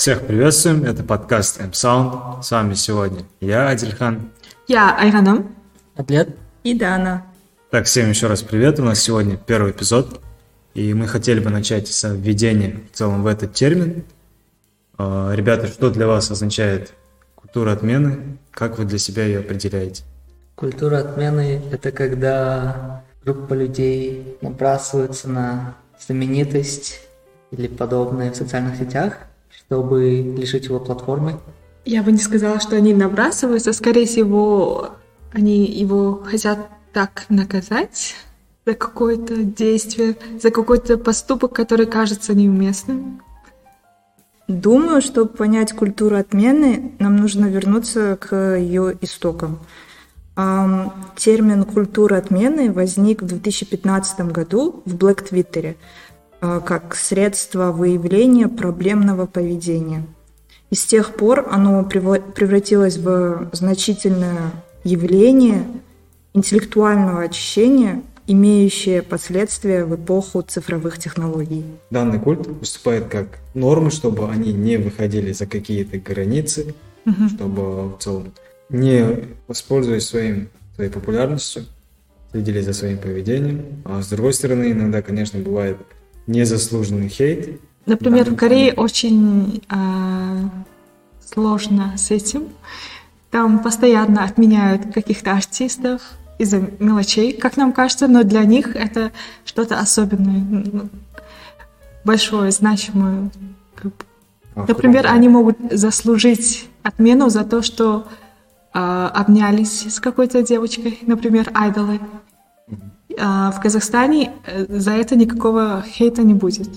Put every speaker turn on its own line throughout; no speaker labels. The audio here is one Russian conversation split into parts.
Всех приветствуем, это подкаст M-Sound. С вами сегодня я, Адильхан.
Я Айганом.
Атлет.
И Дана.
Так, всем еще раз привет. У нас сегодня первый эпизод. И мы хотели бы начать с введения в целом в этот термин. А, ребята, что для вас означает культура отмены? Как вы для себя ее определяете?
Культура отмены – это когда группа людей набрасывается на знаменитость или подобное в социальных сетях, чтобы лишить его платформы.
Я бы не сказала, что они набрасываются, скорее всего, они его хотят так наказать за какое-то действие, за какой-то поступок, который кажется неуместным.
Думаю, чтобы понять культуру отмены, нам нужно вернуться к ее истокам. Термин «культура отмены» возник в 2015 году в Black Твиттере как средство выявления проблемного поведения. И с тех пор оно превратилось в значительное явление интеллектуального очищения, имеющее последствия в эпоху цифровых технологий.
Данный культ выступает как нормы, чтобы они не выходили за какие-то границы, угу. чтобы в целом не воспользуясь своим, своей популярностью, следили за своим поведением. А с другой стороны, иногда, конечно, бывает незаслуженный хейт.
Например, в Корее очень э, сложно с этим. Там постоянно отменяют каких-то артистов из-за мелочей, как нам кажется, но для них это что-то особенное, большое, значимое. Например, они могут заслужить отмену за то, что э, обнялись с какой-то девочкой, например, айдолы. Э, в Казахстане э, за это никакого хейта не будет.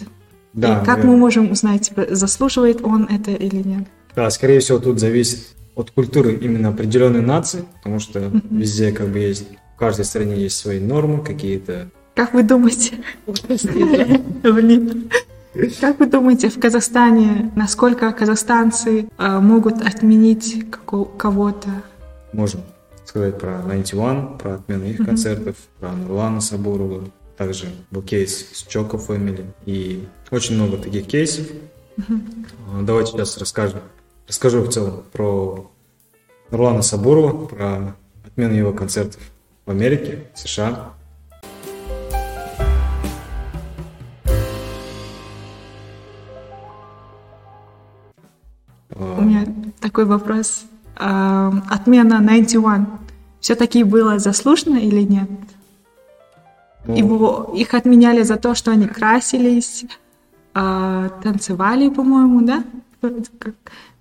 Да, И как верно. мы можем узнать, типа, заслуживает он это или нет?
Да, скорее всего, тут зависит от культуры именно определенной нации, потому что mm-hmm. везде как бы есть, в каждой стране есть свои нормы какие-то.
Как вы думаете? Как вы думаете, в Казахстане, насколько казахстанцы э, могут отменить кого-то?
Можем сказать про 91, про отмену их mm-hmm. концертов, про Нурлана Сабурова, также был кейс с Чоко Family и очень много таких кейсов. Mm-hmm. Давайте сейчас расскажем Расскажу в целом про Нурлана Сабурова, про отмену его концертов в Америке, в США.
У меня такой вопрос. А, отмена 91 все-таки было заслуженно или нет? Ну, Его, их отменяли за то, что они красились, а, танцевали, по-моему, да?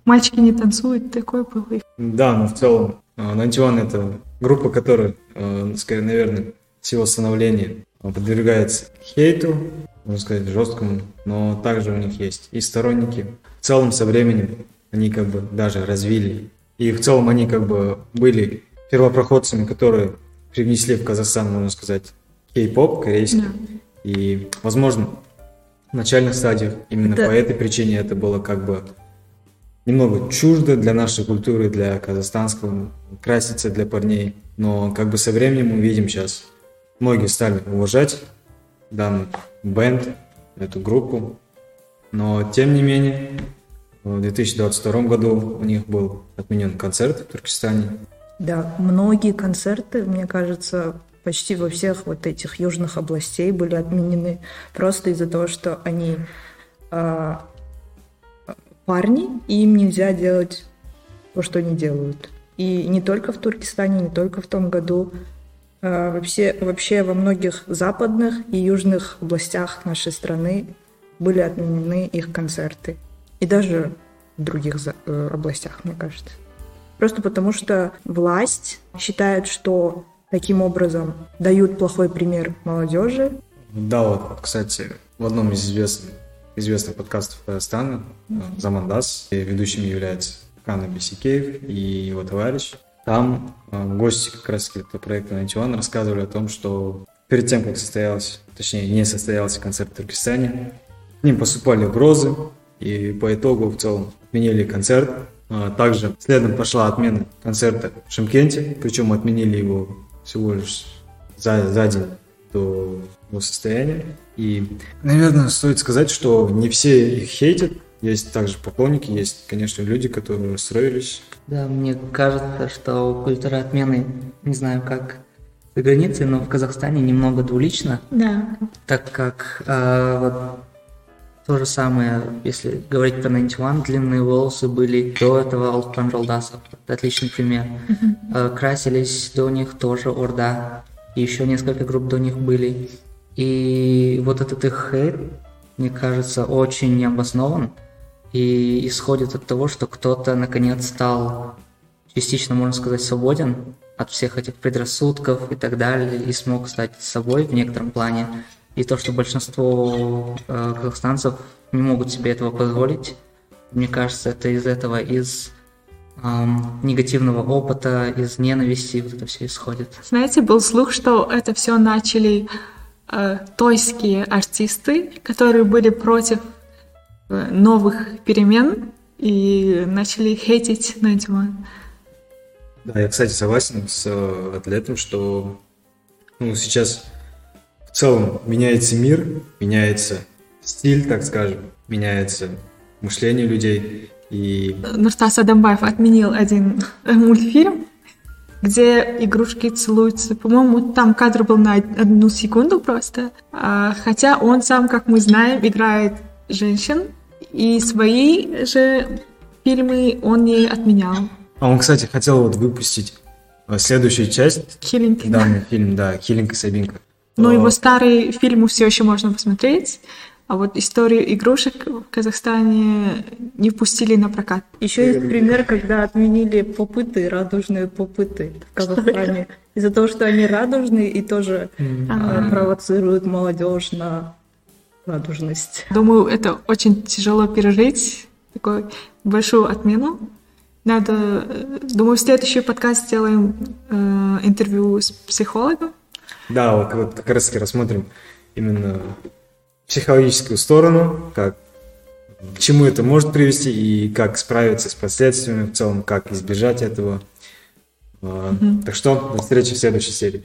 Мальчики не танцуют, такой был.
Да, но в целом Нантион это группа, которая, э, скорее, наверное, с его становления подвергается хейту, можно сказать, жесткому, но также у них есть и сторонники. В целом со временем они как бы даже развили. И в целом они как бы были первопроходцами, которые привнесли в Казахстан, можно сказать, кей-поп корейский. Да. И, возможно, в начальных стадиях именно да. по этой причине это было как бы немного чуждо для нашей культуры, для казахстанского, краситься для парней. Но как бы со временем мы видим сейчас, многие стали уважать данный бенд, эту группу. Но тем не менее, в 2022 году у них был отменен концерт в Туркестане.
Да, многие концерты, мне кажется, почти во всех вот этих южных областей были отменены просто из-за того, что они а, парни, и им нельзя делать то, что они делают. И не только в Туркестане, не только в том году, а вообще, вообще во многих западных и южных областях нашей страны были отменены их концерты. И даже в других э, областях, мне кажется. Просто потому что власть считает, что таким образом дают плохой пример молодежи.
Да, вот, кстати, в одном из известных известных подкастов Казахстана, Замандас, ведущим является Кана Бесикеев и его товарищ. Там э, гости как раз этого проекта Найтион рассказывали о том, что перед тем, как состоялся, точнее, не состоялся концерт в Туркестане, к ним поступали угрозы, и по итогу в целом отменили концерт. А также следом пошла отмена концерта в Шимкенте, причем отменили его всего лишь за, за день до его состояния. И, наверное, стоит сказать, что не все их хейтят, есть также поклонники, есть, конечно, люди, которые расстроились.
Да, мне кажется, что культура отмены, не знаю, как за границей, но в Казахстане немного двулично,
Да.
так как э, вот то же самое, если говорить про 91, длинные волосы были до этого Алпан Жолдасов, это отличный пример. Э, красились до них тоже Орда, и еще несколько групп до них были. И вот этот их хейт, мне кажется, очень необоснован и исходит от того, что кто-то наконец стал частично, можно сказать, свободен от всех этих предрассудков и так далее, и смог стать собой в некотором плане. И то, что большинство э, казахстанцев не могут себе этого позволить, мне кажется, это из этого, из эм, негативного опыта, из ненависти вот это все исходит.
Знаете, был слух, что это все начали э, тойские артисты, которые были против э, новых перемен и начали хейтить 91.
Да, я, кстати, согласен с э, атлетом, что ну, сейчас в целом меняется мир, меняется стиль, так скажем, меняется мышление людей. И
Нуртас Адамбаев отменил один мультфильм, где игрушки целуются. По-моему, там кадр был на одну секунду просто. А, Хотя он сам, как мы знаем, играет женщин, и свои же фильмы он не отменял.
а он, кстати, хотел вот выпустить э, следующую часть,
Хиллинг.
данный фильм, да, «Хилинг и Сабинка».
Но его старые фильмы все еще можно посмотреть. А вот историю игрушек в Казахстане не пустили на прокат.
Еще есть пример, когда отменили попыты, радужные попыты в Казахстане. Из-за того, что они радужные и тоже э, провоцируют молодежь на радужность.
Думаю, это очень тяжело пережить, такую большую отмену. Надо, э, думаю, в следующий подкаст сделаем э, интервью с психологом.
Да, вот, вот как раз таки рассмотрим именно психологическую сторону, как к чему это может привести и как справиться с последствиями в целом, как избежать этого. А, Так что до встречи в следующей серии.